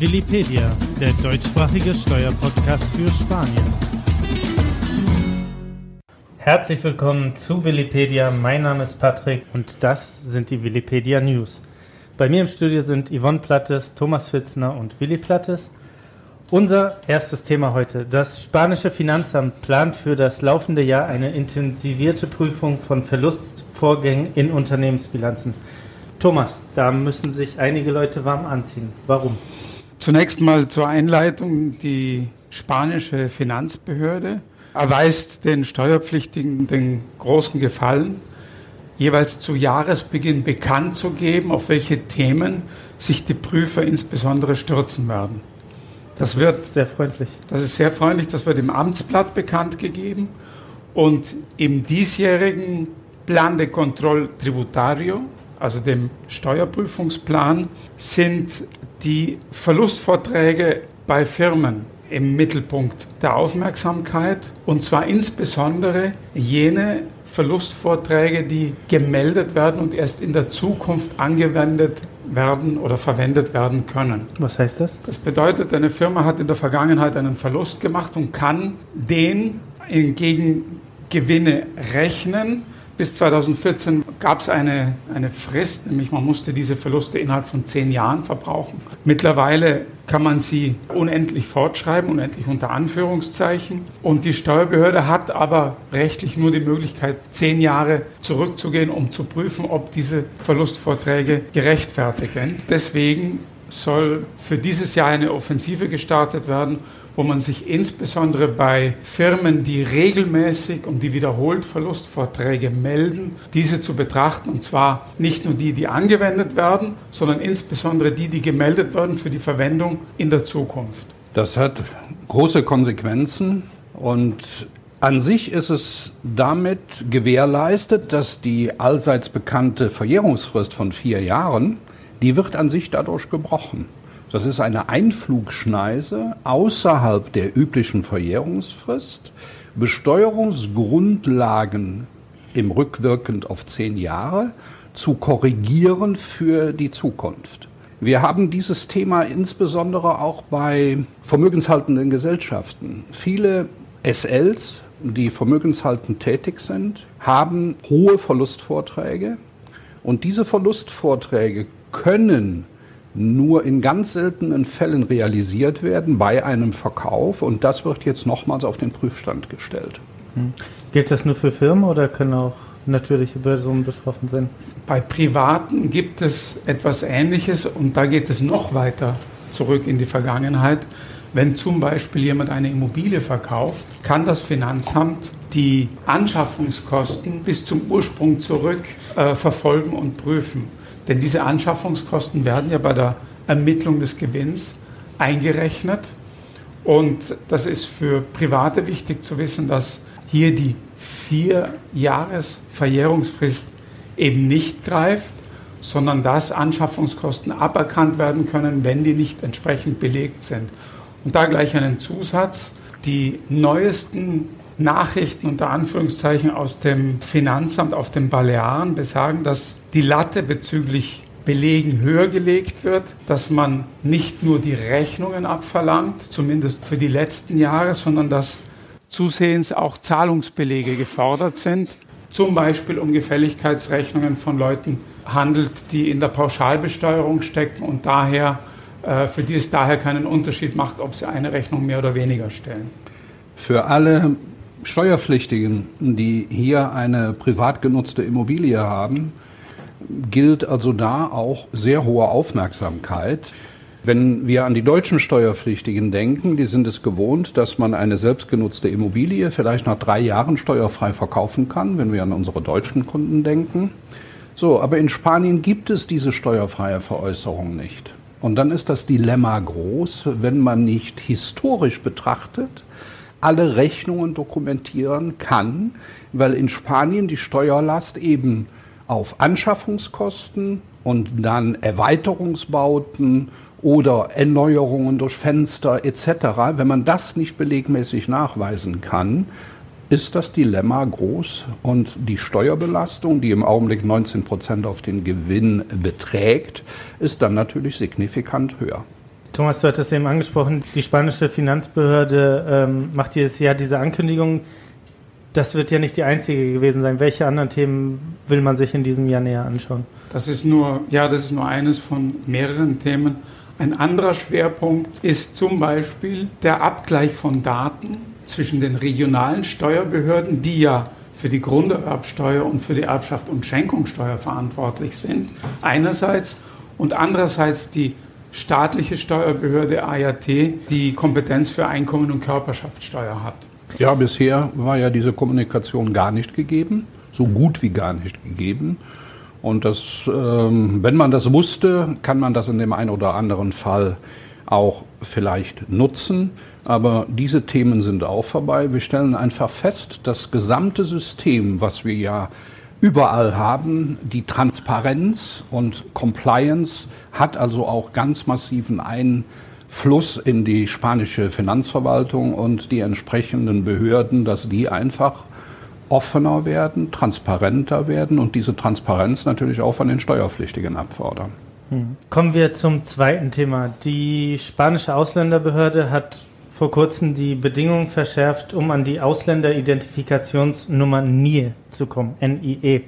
Willipedia, der deutschsprachige Steuerpodcast für Spanien. Herzlich willkommen zu Willipedia. Mein Name ist Patrick und das sind die Willipedia News. Bei mir im Studio sind Yvonne Plattes, Thomas Fitzner und Willi Plattes. Unser erstes Thema heute. Das spanische Finanzamt plant für das laufende Jahr eine intensivierte Prüfung von Verlustvorgängen in Unternehmensbilanzen. Thomas, da müssen sich einige Leute warm anziehen. Warum? Zunächst mal zur Einleitung. Die spanische Finanzbehörde erweist den Steuerpflichtigen den großen Gefallen, jeweils zu Jahresbeginn bekannt zu geben, auf welche Themen sich die Prüfer insbesondere stürzen werden. Das, das wird sehr freundlich. Das ist sehr freundlich. Das wird im Amtsblatt bekannt gegeben und im diesjährigen Plan de Control Tributario, also dem Steuerprüfungsplan, sind die Verlustvorträge bei Firmen im Mittelpunkt der Aufmerksamkeit und zwar insbesondere jene Verlustvorträge, die gemeldet werden und erst in der Zukunft angewendet werden oder verwendet werden können. Was heißt das? Das bedeutet, eine Firma hat in der Vergangenheit einen Verlust gemacht und kann den gegen Gewinne rechnen. Bis 2014 gab es eine, eine Frist, nämlich man musste diese Verluste innerhalb von zehn Jahren verbrauchen. Mittlerweile kann man sie unendlich fortschreiben, unendlich unter Anführungszeichen. Und die Steuerbehörde hat aber rechtlich nur die Möglichkeit, zehn Jahre zurückzugehen, um zu prüfen, ob diese Verlustvorträge gerechtfertigt sind. Deswegen soll für dieses Jahr eine Offensive gestartet werden, wo man sich insbesondere bei Firmen, die regelmäßig und die wiederholt Verlustvorträge melden, diese zu betrachten. Und zwar nicht nur die, die angewendet werden, sondern insbesondere die, die gemeldet werden für die Verwendung in der Zukunft. Das hat große Konsequenzen und an sich ist es damit gewährleistet, dass die allseits bekannte Verjährungsfrist von vier Jahren, die wird an sich dadurch gebrochen. Das ist eine Einflugschneise außerhalb der üblichen Verjährungsfrist. Besteuerungsgrundlagen im rückwirkend auf zehn Jahre zu korrigieren für die Zukunft. Wir haben dieses Thema insbesondere auch bei vermögenshaltenden Gesellschaften. Viele SLs, die vermögenshaltend tätig sind, haben hohe Verlustvorträge und diese Verlustvorträge können nur in ganz seltenen Fällen realisiert werden bei einem Verkauf und das wird jetzt nochmals auf den Prüfstand gestellt. Hm. Gilt das nur für Firmen oder können auch natürliche Personen betroffen sein? Bei Privaten gibt es etwas Ähnliches und da geht es noch weiter zurück in die Vergangenheit. Wenn zum Beispiel jemand eine Immobilie verkauft, kann das Finanzamt die Anschaffungskosten bis zum Ursprung zurück äh, verfolgen und prüfen. Denn diese Anschaffungskosten werden ja bei der Ermittlung des Gewinns eingerechnet. Und das ist für Private wichtig zu wissen, dass hier die vier Jahres Verjährungsfrist eben nicht greift, sondern dass Anschaffungskosten aberkannt werden können, wenn die nicht entsprechend belegt sind. Und da gleich einen Zusatz. Die neuesten Nachrichten unter Anführungszeichen aus dem Finanzamt auf den Balearen besagen, dass die Latte bezüglich Belegen höher gelegt wird, dass man nicht nur die Rechnungen abverlangt, zumindest für die letzten Jahre, sondern dass zusehends auch Zahlungsbelege gefordert sind, zum Beispiel um Gefälligkeitsrechnungen von Leuten handelt, die in der Pauschalbesteuerung stecken und daher äh, für die es daher keinen Unterschied macht, ob sie eine Rechnung mehr oder weniger stellen. Für alle Steuerpflichtigen, die hier eine privat genutzte Immobilie haben, gilt also da auch sehr hohe Aufmerksamkeit. Wenn wir an die deutschen Steuerpflichtigen denken, die sind es gewohnt, dass man eine selbstgenutzte Immobilie vielleicht nach drei Jahren steuerfrei verkaufen kann, wenn wir an unsere deutschen Kunden denken. So, aber in Spanien gibt es diese steuerfreie Veräußerung nicht. Und dann ist das Dilemma groß, wenn man nicht historisch betrachtet alle Rechnungen dokumentieren kann, weil in Spanien die Steuerlast eben auf Anschaffungskosten und dann Erweiterungsbauten oder Erneuerungen durch Fenster etc., wenn man das nicht belegmäßig nachweisen kann, ist das Dilemma groß und die Steuerbelastung, die im Augenblick 19 Prozent auf den Gewinn beträgt, ist dann natürlich signifikant höher. Thomas, du hattest eben angesprochen, die spanische Finanzbehörde ähm, macht jedes Jahr diese Ankündigung. Das wird ja nicht die einzige gewesen sein. Welche anderen Themen will man sich in diesem Jahr näher anschauen? Das ist nur, ja, das ist nur eines von mehreren Themen. Ein anderer Schwerpunkt ist zum Beispiel der Abgleich von Daten zwischen den regionalen Steuerbehörden, die ja für die Grunderbsteuer und für die Erbschaft und Schenkungssteuer verantwortlich sind, einerseits, und andererseits die staatliche Steuerbehörde AJT, die Kompetenz für Einkommen und Körperschaftssteuer hat. Ja, bisher war ja diese Kommunikation gar nicht gegeben, so gut wie gar nicht gegeben. Und das, ähm, wenn man das wusste, kann man das in dem einen oder anderen Fall auch vielleicht nutzen. Aber diese Themen sind auch vorbei. Wir stellen einfach fest, das gesamte System, was wir ja überall haben, die Transparenz und Compliance hat also auch ganz massiven Einfluss in die spanische Finanzverwaltung und die entsprechenden Behörden, dass die einfach offener werden, transparenter werden und diese Transparenz natürlich auch von den Steuerpflichtigen abfordern. Hm. Kommen wir zum zweiten Thema. Die spanische Ausländerbehörde hat vor kurzem die Bedingungen verschärft, um an die Ausländeridentifikationsnummer NIE zu kommen, NIE.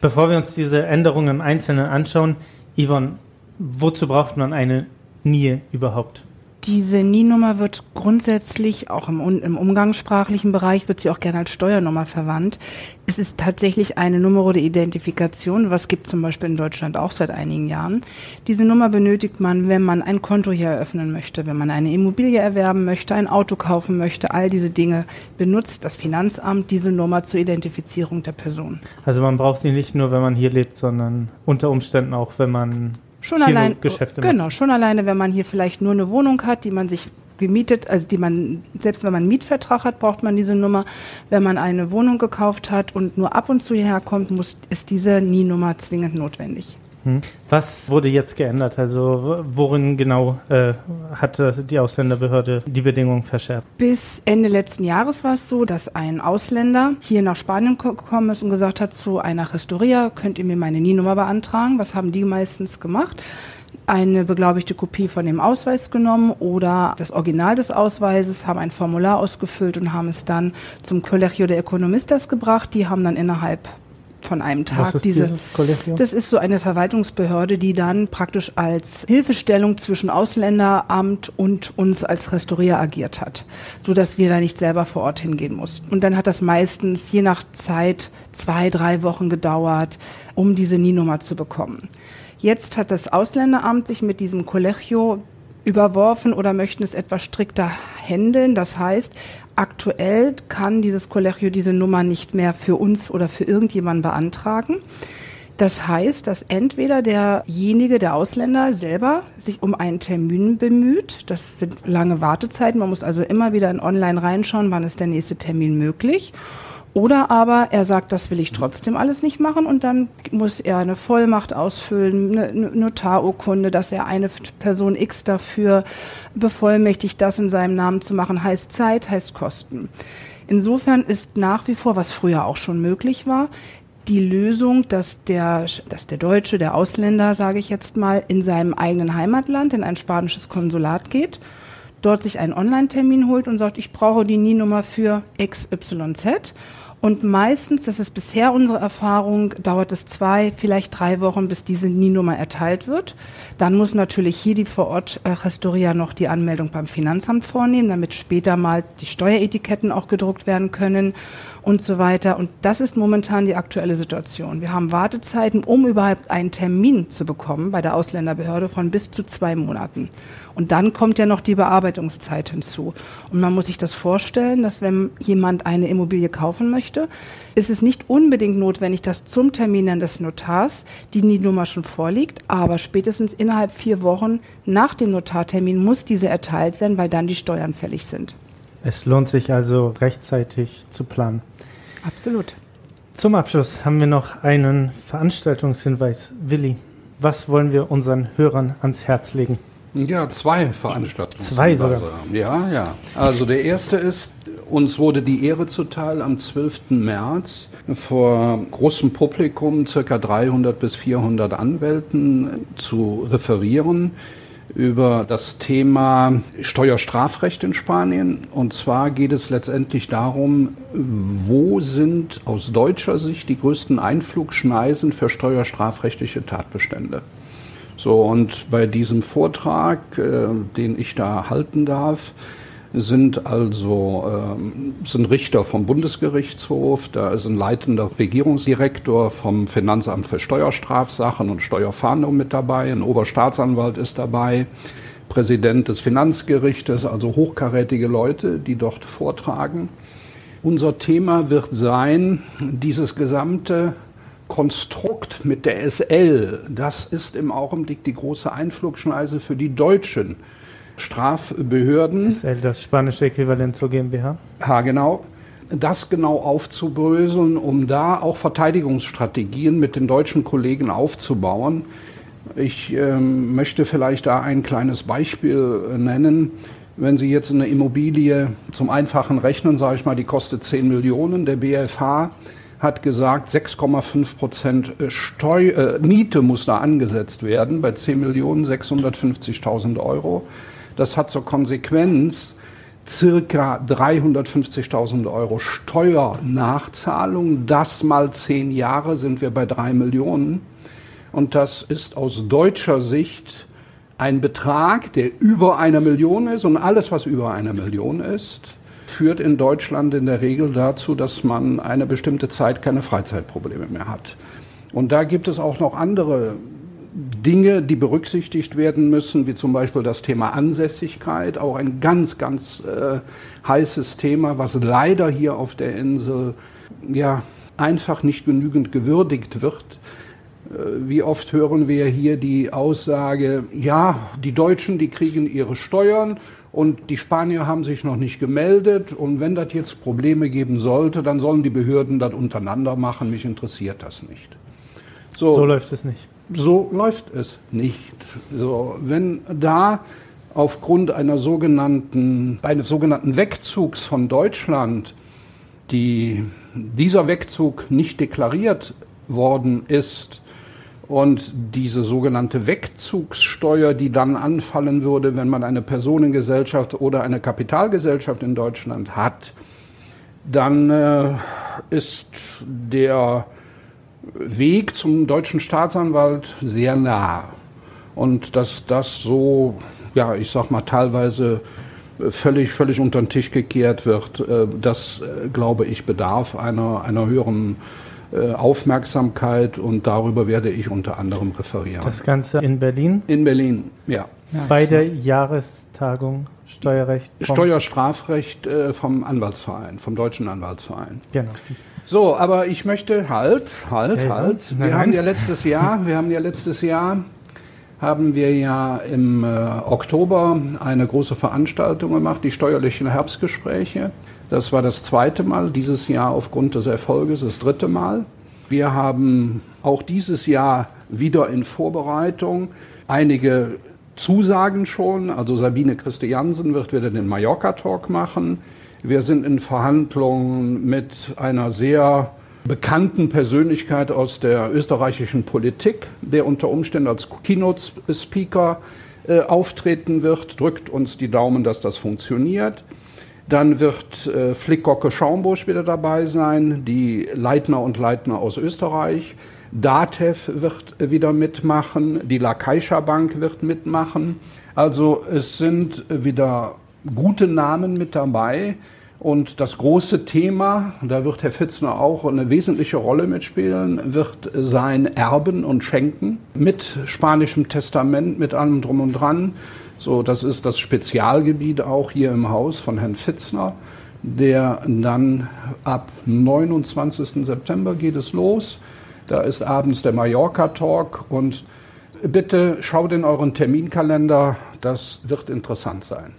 Bevor wir uns diese Änderungen im Einzelnen anschauen, Yvonne, wozu braucht man eine NIE überhaupt? Diese NIE-Nummer wird grundsätzlich, auch im, im, umgangssprachlichen Bereich, wird sie auch gerne als Steuernummer verwandt. Es ist tatsächlich eine Nummer der Identifikation, was gibt zum Beispiel in Deutschland auch seit einigen Jahren. Diese Nummer benötigt man, wenn man ein Konto hier eröffnen möchte, wenn man eine Immobilie erwerben möchte, ein Auto kaufen möchte, all diese Dinge benutzt das Finanzamt diese Nummer zur Identifizierung der Person. Also man braucht sie nicht nur, wenn man hier lebt, sondern unter Umständen auch, wenn man Schon allein, genau, macht. schon alleine, wenn man hier vielleicht nur eine Wohnung hat, die man sich gemietet, also die man, selbst wenn man einen Mietvertrag hat, braucht man diese Nummer. Wenn man eine Wohnung gekauft hat und nur ab und zu hierher kommt, muss, ist diese NIE-Nummer zwingend notwendig. Hm. Was wurde jetzt geändert? Also worin genau äh, hat die Ausländerbehörde die Bedingungen verschärft? Bis Ende letzten Jahres war es so, dass ein Ausländer hier nach Spanien gekommen ist und gesagt hat zu einer Restoria, könnt ihr mir meine NIE-Nummer beantragen? Was haben die meistens gemacht? eine beglaubigte Kopie von dem Ausweis genommen oder das Original des Ausweises, haben ein Formular ausgefüllt und haben es dann zum Colegio de Economistas gebracht. Die haben dann innerhalb von einem Tag. Was ist diese, das ist so eine Verwaltungsbehörde, die dann praktisch als Hilfestellung zwischen Ausländeramt und uns als Restaurier agiert hat, so dass wir da nicht selber vor Ort hingehen mussten. Und dann hat das meistens je nach Zeit zwei, drei Wochen gedauert, um diese NIE-Nummer zu bekommen. Jetzt hat das Ausländeramt sich mit diesem Collegio überworfen oder möchten es etwas strikter handeln. Das heißt, aktuell kann dieses Collegio diese Nummer nicht mehr für uns oder für irgendjemanden beantragen. Das heißt, dass entweder derjenige, der Ausländer selber sich um einen Termin bemüht. Das sind lange Wartezeiten. Man muss also immer wieder in Online reinschauen, wann ist der nächste Termin möglich. Oder aber er sagt, das will ich trotzdem alles nicht machen und dann muss er eine Vollmacht ausfüllen, eine Notarurkunde, dass er eine Person X dafür bevollmächtigt, das in seinem Namen zu machen, heißt Zeit, heißt Kosten. Insofern ist nach wie vor, was früher auch schon möglich war, die Lösung, dass der, dass der Deutsche, der Ausländer, sage ich jetzt mal, in seinem eigenen Heimatland in ein spanisches Konsulat geht, dort sich einen Online-Termin holt und sagt, ich brauche die NIE-Nummer für XYZ und meistens, das ist bisher unsere Erfahrung, dauert es zwei, vielleicht drei Wochen, bis diese NIE-Nummer erteilt wird. Dann muss natürlich hier die Vor-Ort-Restauria noch die Anmeldung beim Finanzamt vornehmen, damit später mal die Steueretiketten auch gedruckt werden können und so weiter. Und das ist momentan die aktuelle Situation. Wir haben Wartezeiten, um überhaupt einen Termin zu bekommen bei der Ausländerbehörde von bis zu zwei Monaten. Und dann kommt ja noch die Bearbeitungszeit hinzu. Und man muss sich das vorstellen, dass wenn jemand eine Immobilie kaufen möchte, ist es nicht unbedingt notwendig, dass zum Termin des Notars die NIE-Nummer schon vorliegt, aber spätestens innerhalb vier Wochen nach dem Notartermin muss diese erteilt werden, weil dann die Steuern fällig sind. Es lohnt sich also rechtzeitig zu planen. Absolut. Zum Abschluss haben wir noch einen Veranstaltungshinweis. Willi, was wollen wir unseren Hörern ans Herz legen? Ja, zwei Veranstaltungen. Zwei sogar. Ja, ja. Also der erste ist, uns wurde die Ehre zuteil, am 12. März vor großem Publikum, circa 300 bis 400 Anwälten, zu referieren über das Thema Steuerstrafrecht in Spanien. Und zwar geht es letztendlich darum, wo sind aus deutscher Sicht die größten Einflugschneisen für steuerstrafrechtliche Tatbestände. So, und bei diesem Vortrag, äh, den ich da halten darf, sind also ähm, sind Richter vom Bundesgerichtshof, da ist ein leitender Regierungsdirektor vom Finanzamt für Steuerstrafsachen und Steuerfahndung mit dabei, ein Oberstaatsanwalt ist dabei, Präsident des Finanzgerichtes, also hochkarätige Leute, die dort vortragen. Unser Thema wird sein, dieses gesamte Konstrukt mit der SL, das ist im Augenblick die große Einflugschneise für die Deutschen Strafbehörden. SL, das spanische Äquivalent zur GmbH. Ja, genau. Das genau aufzubröseln, um da auch Verteidigungsstrategien mit den deutschen Kollegen aufzubauen. Ich ähm, möchte vielleicht da ein kleines Beispiel äh, nennen. Wenn Sie jetzt eine Immobilie zum einfachen Rechnen, sage ich mal, die kostet 10 Millionen, der BFH hat gesagt, 6,5 Prozent Steu äh, Miete muss da angesetzt werden bei 10 Millionen 650.000 Euro. Das hat zur Konsequenz circa 350.000 Euro Steuernachzahlung. Das mal zehn Jahre sind wir bei drei Millionen. Und das ist aus deutscher Sicht ein Betrag, der über einer Million ist. Und alles, was über einer Million ist, führt in Deutschland in der Regel dazu, dass man eine bestimmte Zeit keine Freizeitprobleme mehr hat. Und da gibt es auch noch andere Dinge, die berücksichtigt werden müssen, wie zum Beispiel das Thema Ansässigkeit, auch ein ganz, ganz äh, heißes Thema, was leider hier auf der Insel ja einfach nicht genügend gewürdigt wird. Äh, wie oft hören wir hier die Aussage, ja, die Deutschen, die kriegen ihre Steuern und die Spanier haben sich noch nicht gemeldet und wenn das jetzt Probleme geben sollte, dann sollen die Behörden das untereinander machen, mich interessiert das nicht. So, so läuft es nicht so läuft es nicht. So, wenn da aufgrund einer sogenannten, eines sogenannten Wegzugs von Deutschland die, dieser Wegzug nicht deklariert worden ist und diese sogenannte Wegzugssteuer, die dann anfallen würde, wenn man eine Personengesellschaft oder eine Kapitalgesellschaft in Deutschland hat, dann äh, ist der Weg zum deutschen Staatsanwalt sehr nah. Und dass das so, ja, ich sag mal, teilweise völlig, völlig unter den Tisch gekehrt wird, äh, das, äh, glaube ich, bedarf einer, einer höheren äh, Aufmerksamkeit und darüber werde ich unter anderem referieren. Das Ganze in Berlin? In Berlin, ja. Bei der Jahrestagung Steuerrecht? Steuerstrafrecht vom Anwaltsverein, vom Deutschen Anwaltsverein. Genau. So, aber ich möchte halt, halt, okay, halt. Wir haben ja letztes Jahr, wir haben ja letztes Jahr haben wir ja im äh, Oktober eine große Veranstaltung gemacht, die steuerlichen Herbstgespräche. Das war das zweite Mal, dieses Jahr aufgrund des Erfolges das dritte Mal. Wir haben auch dieses Jahr wieder in Vorbereitung einige Zusagen schon. Also Sabine Christiansen wird wieder den Mallorca-Talk machen. Wir sind in Verhandlungen mit einer sehr bekannten Persönlichkeit aus der österreichischen Politik, der unter Umständen als Keynote-Speaker äh, auftreten wird. Drückt uns die Daumen, dass das funktioniert. Dann wird äh, Flickocke Schaumbusch wieder dabei sein, die Leitner und Leitner aus Österreich. DATEV wird wieder mitmachen, die La Bank wird mitmachen. Also es sind wieder gute Namen mit dabei. Und das große Thema, da wird Herr Fitzner auch eine wesentliche Rolle mitspielen, wird sein Erben und Schenken mit spanischem Testament, mit allem drum und dran. So, das ist das Spezialgebiet auch hier im Haus von Herrn Fitzner, der dann ab 29. September geht es los. Da ist abends der Mallorca Talk und bitte schaut in euren Terminkalender, das wird interessant sein.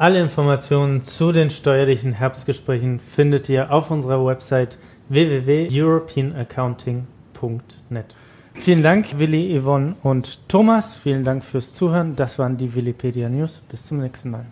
Alle Informationen zu den steuerlichen Herbstgesprächen findet ihr auf unserer Website www.europeanaccounting.net. Vielen Dank, Willi, Yvonne und Thomas. Vielen Dank fürs Zuhören. Das waren die Willipedia News. Bis zum nächsten Mal.